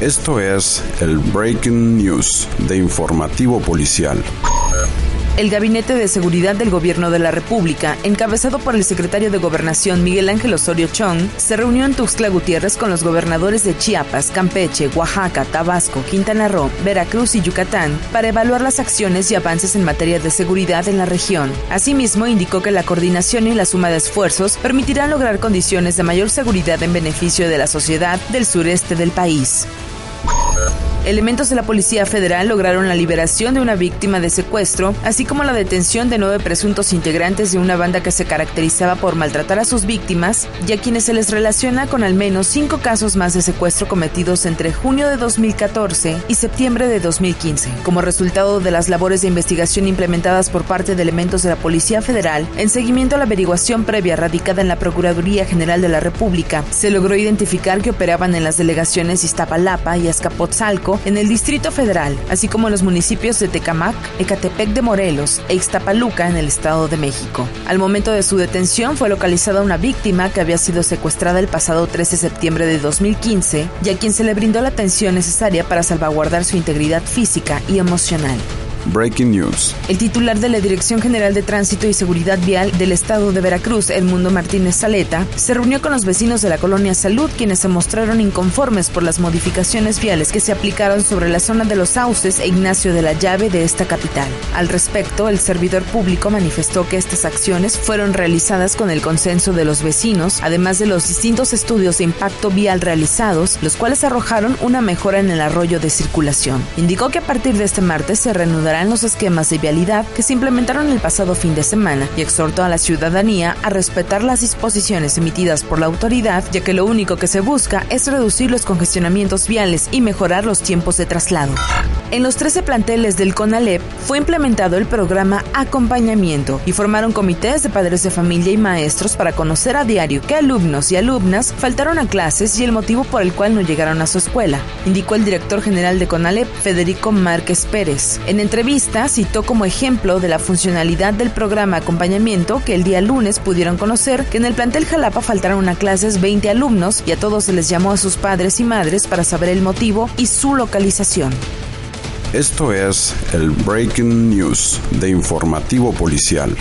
Esto es el Breaking News de Informativo Policial. El Gabinete de Seguridad del Gobierno de la República, encabezado por el secretario de Gobernación Miguel Ángel Osorio Chong, se reunió en Tuxtla Gutiérrez con los gobernadores de Chiapas, Campeche, Oaxaca, Tabasco, Quintana Roo, Veracruz y Yucatán para evaluar las acciones y avances en materia de seguridad en la región. Asimismo, indicó que la coordinación y la suma de esfuerzos permitirán lograr condiciones de mayor seguridad en beneficio de la sociedad del sureste del país. Elementos de la Policía Federal lograron la liberación de una víctima de secuestro, así como la detención de nueve presuntos integrantes de una banda que se caracterizaba por maltratar a sus víctimas y a quienes se les relaciona con al menos cinco casos más de secuestro cometidos entre junio de 2014 y septiembre de 2015. Como resultado de las labores de investigación implementadas por parte de elementos de la Policía Federal, en seguimiento a la averiguación previa radicada en la Procuraduría General de la República, se logró identificar que operaban en las delegaciones Iztapalapa y Azcapotzalco en el Distrito Federal, así como en los municipios de Tecamac, Ecatepec de Morelos e Ixtapaluca en el Estado de México. Al momento de su detención fue localizada una víctima que había sido secuestrada el pasado 13 de septiembre de 2015 y a quien se le brindó la atención necesaria para salvaguardar su integridad física y emocional. Breaking News. El titular de la Dirección General de Tránsito y Seguridad Vial del Estado de Veracruz, Edmundo Martínez Saleta, se reunió con los vecinos de la colonia Salud, quienes se mostraron inconformes por las modificaciones viales que se aplicaron sobre la zona de los Sauces e Ignacio de la Llave de esta capital. Al respecto, el servidor público manifestó que estas acciones fueron realizadas con el consenso de los vecinos, además de los distintos estudios de impacto vial realizados, los cuales arrojaron una mejora en el arroyo de circulación. Indicó que a partir de este martes se reanudará los esquemas de vialidad que se implementaron el pasado fin de semana y exhortó a la ciudadanía a respetar las disposiciones emitidas por la autoridad, ya que lo único que se busca es reducir los congestionamientos viales y mejorar los tiempos de traslado. En los 13 planteles del CONALEP fue implementado el programa Acompañamiento y formaron comités de padres de familia y maestros para conocer a diario qué alumnos y alumnas faltaron a clases y el motivo por el cual no llegaron a su escuela, indicó el director general de CONALEP, Federico Márquez Pérez. En entrevista citó como ejemplo de la funcionalidad del programa Acompañamiento que el día lunes pudieron conocer que en el plantel Jalapa faltaron a clases 20 alumnos y a todos se les llamó a sus padres y madres para saber el motivo y su localización. Esto es el Breaking News de Informativo Policial.